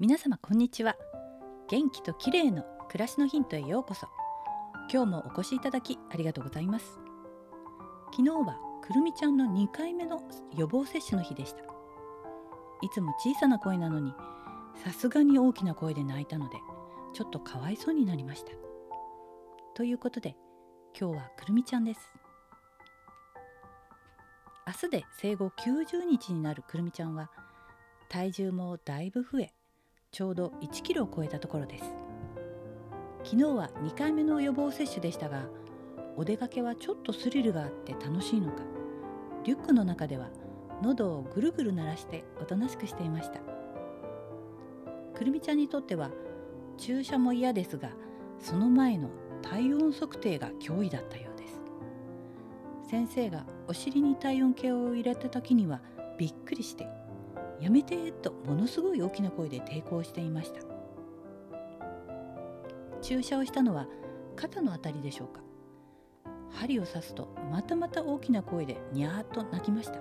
皆様こんにちは。元気と綺麗の暮らしのヒントへようこそ。今日もお越しいただきありがとうございます。昨日はくるみちゃんの2回目の予防接種の日でした。いつも小さな声なのにさすがに大きな声で泣いたのでちょっとかわいそうになりました。ということで今日はくるみちゃんです。明日で生後90日になるくるみちゃんは体重もだいぶ増えちょうど1キロを超えたところです。昨日は2回目の予防接種でしたがお出かけはちょっとスリルがあって楽しいのかリュックの中では喉をぐるぐる鳴らしておとなしくしていました。くるみちゃんにとっては注射も嫌ですがその前の体温測定が脅威だったようです。先生がお尻に体温計を入れた時にはびっくりしてやめてとものすごい大きな声で抵抗していました。注射をしたのは肩のあたりでしょうか。針を刺すとまたまた大きな声でにゃーっと泣きました。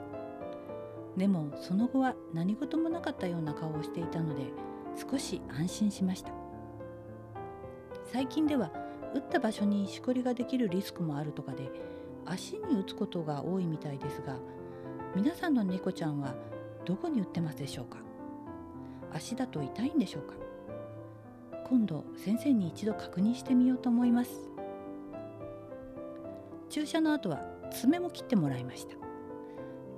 でもその後は何事もなかったような顔をしていたので少し安心しました。最近では打った場所にしこりができるリスクもあるとかで足に打つことが多いみたいですが皆さんの猫ちゃんはどこに売ってますでしょうか？足だと痛いんでしょうか？今度先生に一度確認してみようと思います。注射の後は爪も切ってもらいました。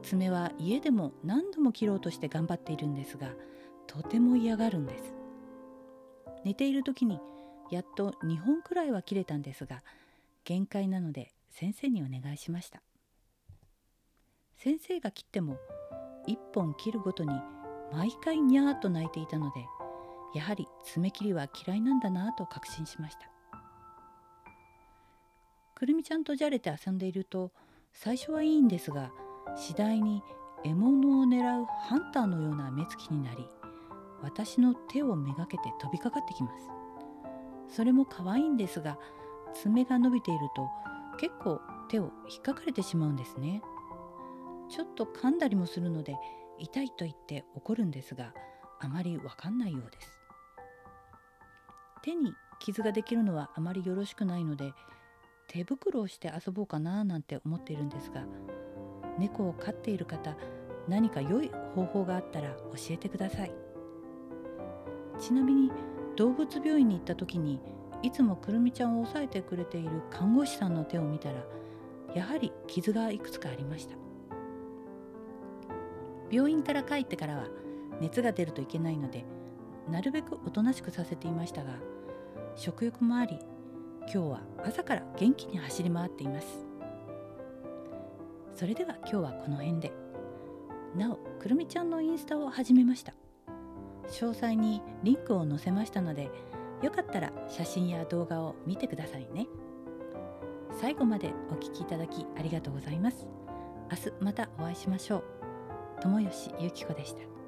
爪は家でも何度も切ろうとして頑張っているんですがとても嫌がるんです。寝ている時にやっと2本くらいは切れたんですが限界なので先生にお願いしました。先生が切っても1本切るごとに毎回にゃーと泣いていたのでやはり爪切りは嫌いなんだなと確信しました。くるみちゃんとじゃれて遊んでいると最初はいいんですが次第に獲物を狙うハンターのような目つきになり私の手をめがけて飛びかかってきます。それも可愛いんですが爪が伸びていると結構手を引っかかれてしまうんですね。ちょっと噛んだりもするので痛いと言って怒るんですがあまりわかんないようです。手に傷ができるのはあまりよろしくないので手袋をして遊ぼうかななんて思っているんですが猫を飼っている方何か良い方法があったら教えてください。ちなみに動物病院に行った時にいつもくるみちゃんを押さえてくれている看護師さんの手を見たらやはり傷がいくつかありました。病院から帰ってからは熱が出るといけないのでなるべくおとなしくさせていましたが食欲もあり今日は朝から元気に走り回っています。それでは今日はこの辺で。なおくるみちゃんのインスタを始めました。詳細にリンクを載せましたのでよかったら写真や動画を見てくださいね。最後までお聴きいただきありがとうございます。明日またお会いしましょう。友吉ゆき子でした。